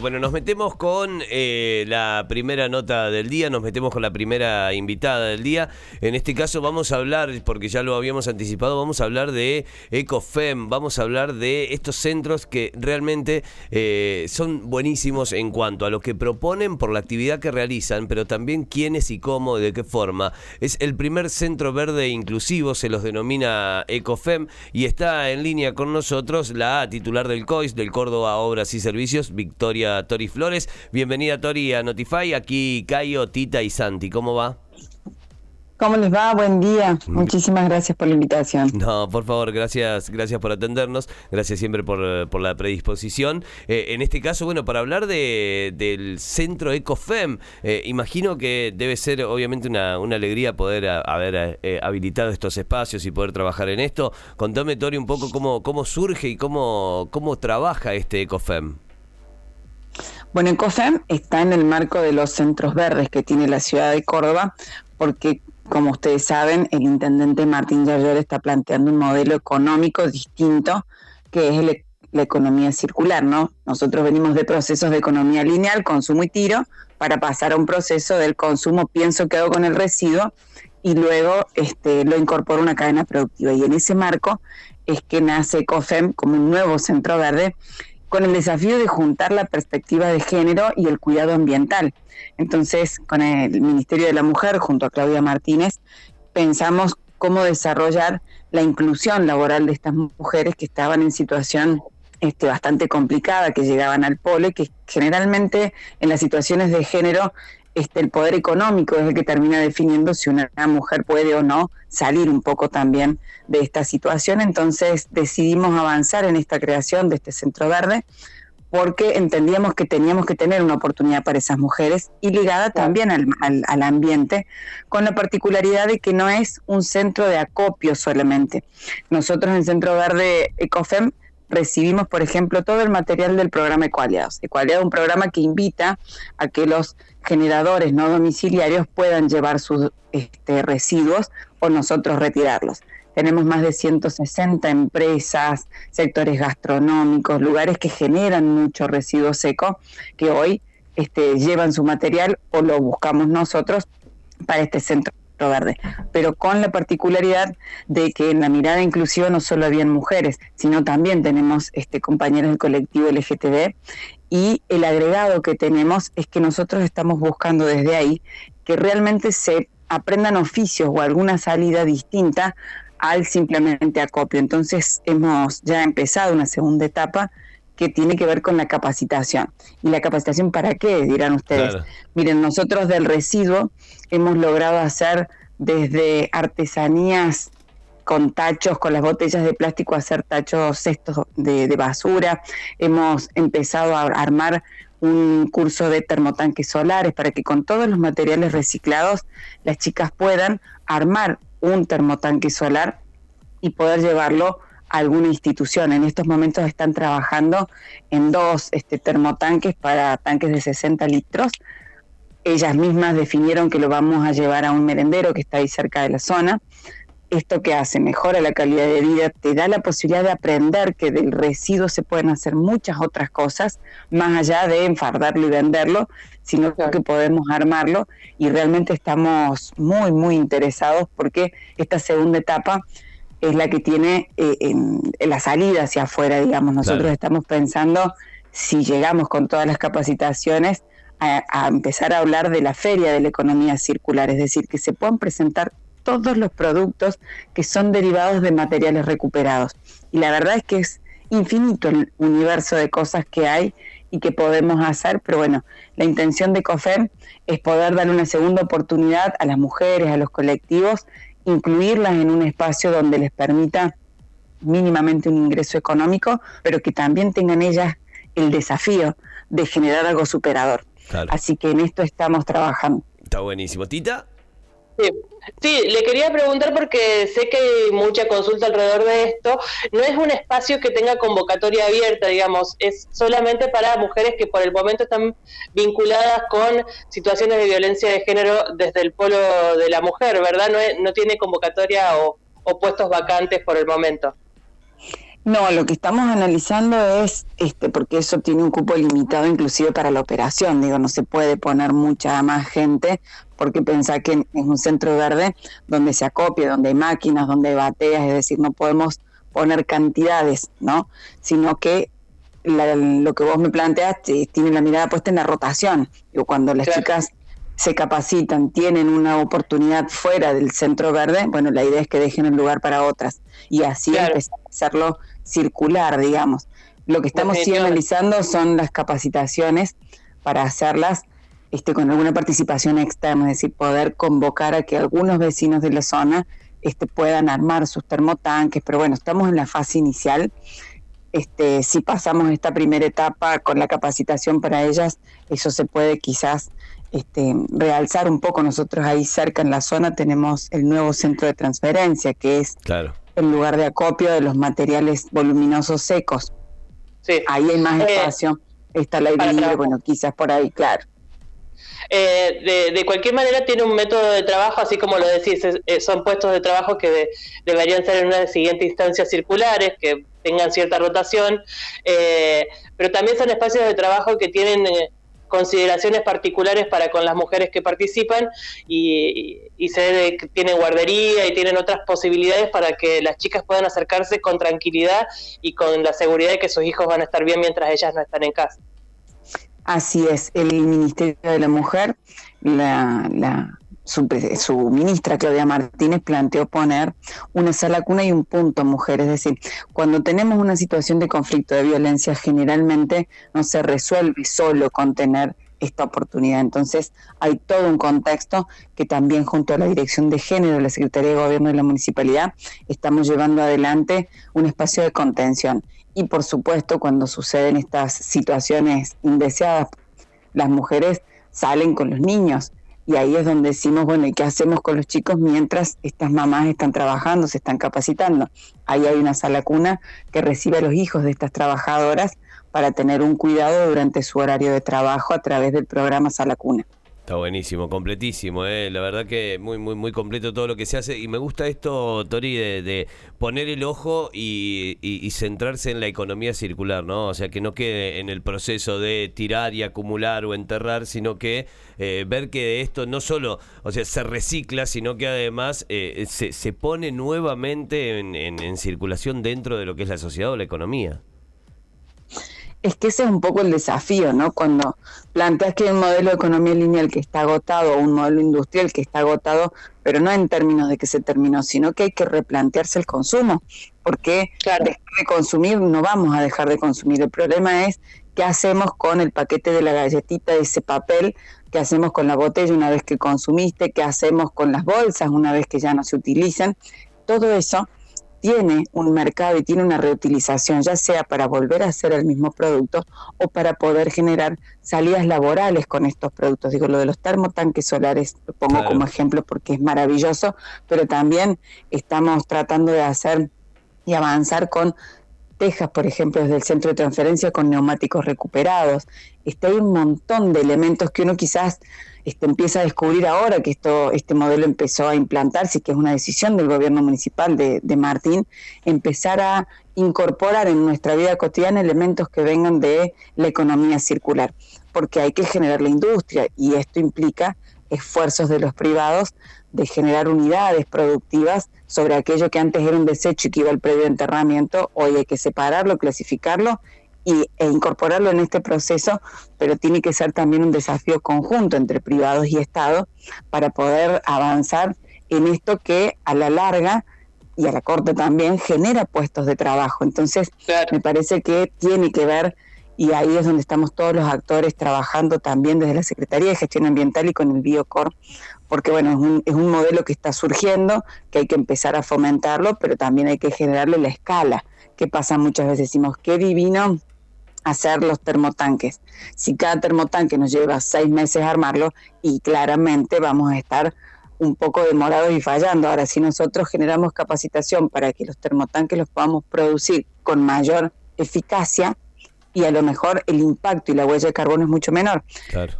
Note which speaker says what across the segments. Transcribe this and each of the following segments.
Speaker 1: Bueno, nos metemos con eh, la primera nota del día, nos metemos con la primera invitada del día. En este caso vamos a hablar, porque ya lo habíamos anticipado, vamos a hablar de EcoFem, vamos a hablar de estos centros que realmente eh, son buenísimos en cuanto a lo que proponen por la actividad que realizan, pero también quiénes y cómo, de qué forma. Es el primer centro verde inclusivo, se los denomina EcoFem, y está en línea con nosotros la titular del COIS, del Córdoba Obras y Servicios, Victoria Tori Flores. Bienvenida Tori a Notify, aquí Cayo, Tita y Santi. ¿Cómo va?
Speaker 2: ¿Cómo les va? Buen día. Mm. Muchísimas gracias por la invitación.
Speaker 1: No, por favor, gracias, gracias por atendernos, gracias siempre por, la predisposición. Eh, en este caso, bueno, para hablar de, del centro EcoFem, eh, imagino que debe ser obviamente una, alegría poder haber eh, habilitado estos espacios y poder trabajar en esto. Contame, Tori, un poco cómo, cómo surge y cómo, cómo trabaja este EcoFem.
Speaker 2: Bueno, COFEM está en el marco de los centros verdes que tiene la ciudad de Córdoba, porque como ustedes saben, el intendente Martín Yayor está planteando un modelo económico distinto, que es la economía circular, ¿no? Nosotros venimos de procesos de economía lineal, consumo y tiro, para pasar a un proceso del consumo, pienso que hago con el residuo, y luego este, lo incorporo a una cadena productiva. Y en ese marco es que nace COFEM como un nuevo centro verde con el desafío de juntar la perspectiva de género y el cuidado ambiental. Entonces, con el Ministerio de la Mujer, junto a Claudia Martínez, pensamos cómo desarrollar la inclusión laboral de estas mujeres que estaban en situación este, bastante complicada, que llegaban al pole, que generalmente en las situaciones de género este, el poder económico es el que termina definiendo si una mujer puede o no salir un poco también de esta situación. Entonces decidimos avanzar en esta creación de este centro verde porque entendíamos que teníamos que tener una oportunidad para esas mujeres y ligada también al, al, ambiente, con la particularidad de que no es un centro de acopio solamente. Nosotros en Centro Verde Ecofem recibimos, por ejemplo, todo el material del programa Ecualiados. Ecualiados es un programa que invita a que los generadores no domiciliarios puedan llevar sus este, residuos o nosotros retirarlos. Tenemos más de 160 empresas, sectores gastronómicos, lugares que generan mucho residuo seco, que hoy este, llevan su material o lo buscamos nosotros para este centro verde, pero con la particularidad de que en la mirada inclusiva no solo habían mujeres, sino también tenemos este, compañeros del colectivo LGTB y el agregado que tenemos es que nosotros estamos buscando desde ahí que realmente se aprendan oficios o alguna salida distinta al simplemente acopio. Entonces hemos ya empezado una segunda etapa que tiene que ver con la capacitación. ¿Y la capacitación para qué? Dirán ustedes. Miren, nosotros del residuo hemos logrado hacer desde artesanías con tachos, con las botellas de plástico, hacer tachos cestos de, de basura. Hemos empezado a armar un curso de termotanques solares para que con todos los materiales reciclados las chicas puedan armar un termotanque solar y poder llevarlo alguna institución. En estos momentos están trabajando en dos este, termotanques para tanques de 60 litros. Ellas mismas definieron que lo vamos a llevar a un merendero que está ahí cerca de la zona. Esto que hace, mejora la calidad de vida, te da la posibilidad de aprender que del residuo se pueden hacer muchas otras cosas, más allá de enfardarlo y venderlo, sino que podemos armarlo y realmente estamos muy, muy interesados porque esta segunda etapa es la que tiene eh, en, la salida hacia afuera, digamos. Nosotros estamos pensando, si llegamos con todas las capacitaciones, a, empezar a hablar de la feria de la economía circular, es decir, que se puedan presentar todos los productos que son derivados de materiales recuperados. Y la verdad es que es infinito el universo de cosas que hay y que podemos hacer, pero bueno, la intención de COFEM es poder dar una segunda oportunidad a las mujeres, a los colectivos incluirlas en un espacio donde les permita mínimamente un ingreso económico, pero que también tengan ellas el desafío de generar algo superador. Así que en esto estamos trabajando.
Speaker 1: Está buenísimo. Tita.
Speaker 3: Sí. le quería preguntar porque sé que hay mucha consulta alrededor de esto. No es un espacio que tenga convocatoria abierta, digamos, es solamente para mujeres que por el momento están vinculadas con situaciones de violencia de género desde el polo de la mujer, ¿verdad? No, no tiene convocatoria o, o puestos vacantes por el momento.
Speaker 2: No, lo que estamos analizando es, este, porque eso tiene un cupo limitado inclusive para la operación, digo, no se puede poner mucha más gente porque pensar que es un centro verde donde se acopia, donde hay máquinas, donde hay bateas, es decir, no podemos poner cantidades, ¿no? Sino que lo que vos me planteas tiene la mirada puesta en la rotación. Digo, cuando las chicas se capacitan, tienen una oportunidad fuera del centro verde, bueno, la idea es que dejen el lugar para otras y así empezar a hacerlo circular, digamos. Lo que estamos sí analizando son las capacitaciones para hacerlas este, con alguna participación externa, es decir, poder convocar a que algunos vecinos de la zona este, puedan armar sus termotanques, pero bueno, estamos en la fase inicial. Este, si pasamos esta primera etapa con la capacitación para ellas, eso se puede quizás este, realzar un poco. Nosotros ahí cerca en la zona tenemos el nuevo centro de transferencia, que es el lugar de acopio de los materiales voluminosos secos. Ahí hay más eh, espacio, está el aire libre, bueno, quizás por ahí, claro.
Speaker 3: Eh, de, cualquier manera tiene un método de trabajo, así como lo decís, eh, son puestos de trabajo que deberían ser en una siguiente instancia circulares, que tengan cierta rotación, pero también son espacios de trabajo que tienen consideraciones particulares para con las mujeres que participan y, y tienen guardería y tienen otras posibilidades para que las chicas puedan acercarse con tranquilidad y con la seguridad de que sus hijos van a estar bien mientras ellas no están en casa.
Speaker 2: Así es, el Ministerio de la Mujer, la, la su, ministra Claudia Martínez planteó poner una sala cuna y un punto mujer. Es decir, cuando tenemos una situación de conflicto, de violencia, generalmente no se resuelve solo con tener esta oportunidad. Entonces, hay todo un contexto que también junto a la Dirección de Género, la Secretaría de Gobierno de la Municipalidad, estamos llevando adelante un espacio de contención. Y por supuesto, cuando suceden estas situaciones indeseadas, las mujeres salen con los niños y ahí es donde decimos, bueno, ¿y qué hacemos con los chicos mientras estas mamás están trabajando, se están capacitando? Ahí hay una sala cuna que recibe a los hijos de estas trabajadoras para tener un cuidado durante su horario de trabajo a través del programa Sala Cuna.
Speaker 1: Está buenísimo, completísimo, ¿eh? la verdad que muy, muy, muy completo todo lo que se hace. Y me gusta esto, Tori, de, poner el ojo y, centrarse en la economía circular, ¿no? O sea, que no quede en el proceso de tirar y acumular o enterrar, sino que eh, ver que esto no solo, o sea, se recicla, sino que además eh, se, se, pone nuevamente en, en circulación dentro de lo que es la sociedad o la economía
Speaker 2: es que ese es un poco el desafío, ¿no? Cuando planteas que hay un modelo de economía lineal que está agotado o un modelo industrial que está agotado, pero no en términos de que se terminó, sino que hay que replantearse el consumo, porque dejar de consumir no vamos a dejar de consumir. El problema es qué hacemos con el paquete de la galletita, de ese papel, qué hacemos con la botella una vez que consumiste, qué hacemos con las bolsas una vez que ya no se utilizan. Todo eso tiene un mercado y tiene una reutilización, ya sea para volver a hacer el mismo producto o para poder generar salidas laborales con estos productos. Digo, lo de los termotanques solares lo pongo como ejemplo porque es maravilloso, pero también estamos tratando de hacer y avanzar con Texas, por ejemplo, desde el centro de transferencia con neumáticos recuperados. Este, hay un montón de elementos que uno quizás este, empieza a descubrir ahora que esto, este modelo empezó a implantarse, que es una decisión del gobierno municipal de, de Martín, empezar a incorporar en nuestra vida cotidiana elementos que vengan de la economía circular, porque hay que generar la industria y esto implica esfuerzos de los privados de generar unidades productivas sobre aquello que antes era un desecho y que iba al previo enterramiento, hoy hay que separarlo, clasificarlo y, e incorporarlo en este proceso, pero tiene que ser también un desafío conjunto entre privados y Estado para poder avanzar en esto que a la larga y a la corta también genera puestos de trabajo. Entonces, me parece que tiene que ver y ahí es donde estamos todos los actores trabajando también desde la Secretaría de Gestión Ambiental y con el Biocor, porque bueno, es un, es un modelo que está surgiendo, que hay que empezar a fomentarlo, pero también hay que generarle la escala. ¿Qué pasa muchas veces? Decimos, qué divino hacer los termotanques. Si cada termotanque nos lleva seis meses armarlo, y claramente vamos a estar un poco demorados y fallando. Ahora, si nosotros generamos capacitación para que los termotanques los podamos producir con mayor eficacia, y a lo mejor el impacto y la huella de carbono es mucho menor.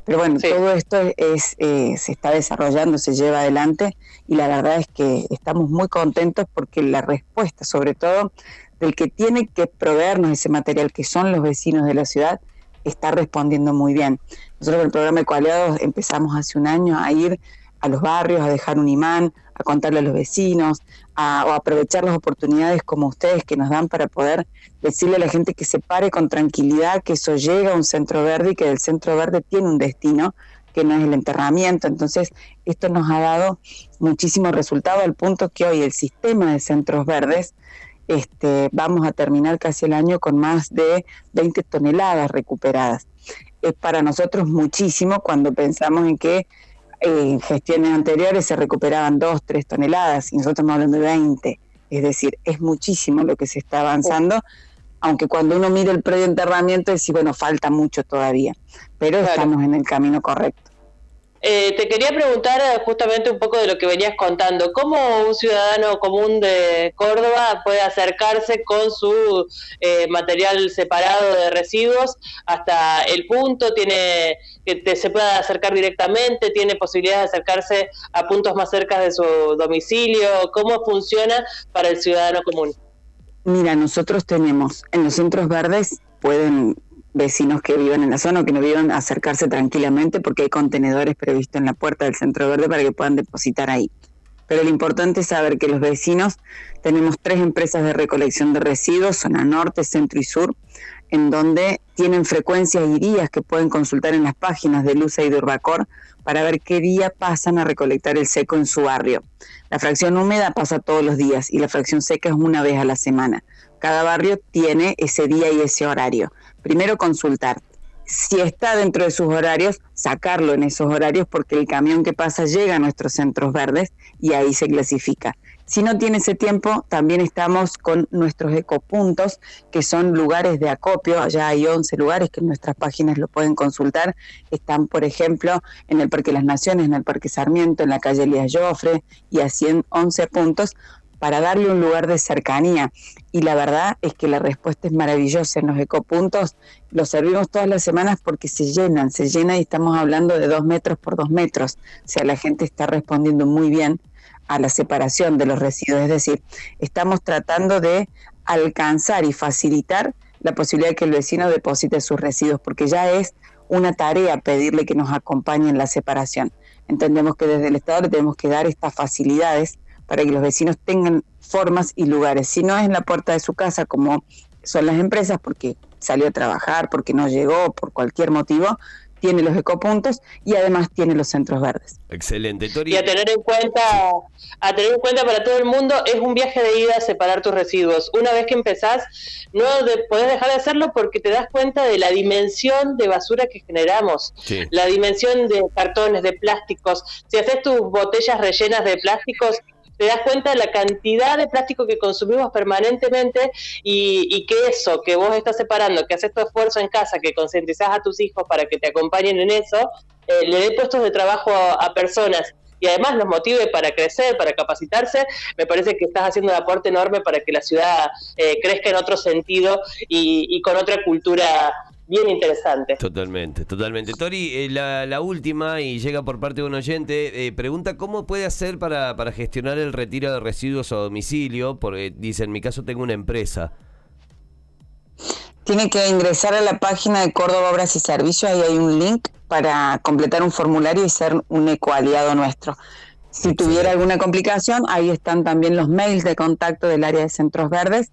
Speaker 2: Pero bueno, todo esto es, eh, se está desarrollando, se lleva adelante y la verdad es que estamos muy contentos porque la respuesta, sobre todo del que tiene que proveernos ese material, que son los vecinos de la ciudad, está respondiendo muy bien. Nosotros con el programa Ecoaliados empezamos hace un año a ir a los barrios, a dejar un imán, a contarle a los vecinos, a, o aprovechar las oportunidades como ustedes que nos dan para poder decirle a la gente que se pare con tranquilidad, que eso llega a un centro verde y que el centro verde tiene un destino que no es el enterramiento. Entonces, esto nos ha dado muchísimo resultado al punto que hoy el sistema de centros verdes, este, vamos a terminar casi el año con más de 20 toneladas recuperadas. Es para nosotros muchísimo cuando pensamos en que en gestiones anteriores se recuperaban dos, tres toneladas y nosotros estamos hablando de 20. Es decir, es muchísimo lo que se está avanzando, aunque cuando uno mira el predio enterramiento decís, bueno, falta mucho todavía, pero estamos en el camino correcto.
Speaker 3: Eh, te quería preguntar eh, justamente un poco de lo que venías contando. ¿Cómo un ciudadano común de Córdoba puede acercarse con su eh, material separado de residuos hasta el punto? ¿Tiene que se pueda acercar directamente? ¿Tiene posibilidad de acercarse a puntos más cerca de su domicilio? ¿Cómo funciona para el ciudadano común?
Speaker 2: Mira, nosotros tenemos en los centros verdes pueden vecinos que viven en la zona o que no vivan acercarse tranquilamente porque hay contenedores previstos en la puerta del centro verde para que puedan depositar ahí. Pero lo importante es saber que los vecinos tenemos tres empresas de recolección de residuos, zona norte, centro y sur, en donde tienen frecuencias y días que pueden consultar en las páginas de Luce y de Urbacor para ver qué día pasan a recolectar el seco en su barrio. La fracción húmeda pasa todos los días y la fracción seca es una vez a la semana. Cada barrio tiene ese día y ese horario primero consultar. Si está dentro de sus horarios, sacarlo en esos horarios porque el camión que pasa llega a nuestros centros verdes y ahí se clasifica. Si no tiene ese tiempo, también estamos con nuestros ecopuntos, que son lugares de acopio. Allá hay 11 lugares que en nuestras páginas lo pueden consultar. Están, por ejemplo, en el Parque Las Naciones, en el Parque Sarmiento, en la calle Elías Joffre y así en 11 puntos para darle un lugar de cercanía. Y la verdad es que la respuesta es maravillosa. En los ecopuntos los servimos todas las semanas porque se llenan, se llena y estamos hablando de dos metros por dos metros. O sea, la gente está respondiendo muy bien a la separación de los residuos. Es decir, estamos tratando de alcanzar y facilitar la posibilidad de que el vecino deposite sus residuos, porque ya es una tarea pedirle que nos acompañe en la separación. Entendemos que desde el Estado le tenemos que dar estas facilidades para que los vecinos tengan formas y lugares. Si no es en la puerta de su casa, como son las empresas, porque salió a trabajar, porque no llegó, por cualquier motivo, tiene los ecopuntos y además tiene los centros verdes.
Speaker 1: Excelente,
Speaker 3: Tori. Y a tener en cuenta, a tener en cuenta para todo el mundo, es un viaje de ida a separar tus residuos. Una vez que empezás, no podés dejar de hacerlo porque te das cuenta de la dimensión de basura que generamos, la dimensión de cartones, de plásticos. Si haces tus botellas rellenas de plásticos, te das cuenta de la cantidad de plástico que consumimos permanentemente y, que eso que vos estás separando, que haces tu esfuerzo en casa, que concientizás a tus hijos para que te acompañen en eso, eh, le dé puestos de trabajo a, personas y además los motive para crecer, para capacitarse, me parece que estás haciendo un aporte enorme para que la ciudad eh, crezca en otro sentido y, y con otra cultura bien interesante.
Speaker 1: Totalmente, totalmente. Tori, eh, la, última, y llega por parte de un oyente, eh, pregunta cómo puede hacer para, para gestionar el retiro de residuos a domicilio, porque dice, en mi caso tengo una empresa.
Speaker 2: Tiene que ingresar a la página de Córdoba Obras y Servicios, ahí hay un link para completar un formulario y ser un ecoaliado nuestro. Si tuviera alguna complicación, ahí están también los mails de contacto del área de centros verdes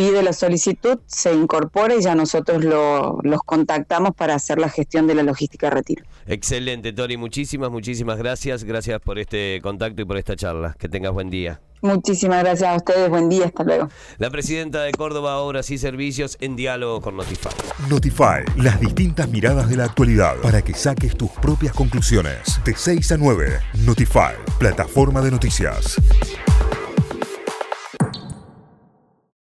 Speaker 2: pide la solicitud, se incorpora y ya nosotros los contactamos para hacer la gestión de la logística de retiro.
Speaker 1: Excelente, Tori. Muchísimas, muchísimas gracias. Gracias por este contacto y por esta charla. Que tengas buen día.
Speaker 2: Muchísimas gracias a ustedes. Buen día. Hasta luego.
Speaker 1: La presidenta de Córdoba Obras y Servicios en diálogo con Notify.
Speaker 4: Notify, las distintas miradas de la actualidad para que saques tus propias conclusiones. De 6 a 9, Notify, plataforma de noticias.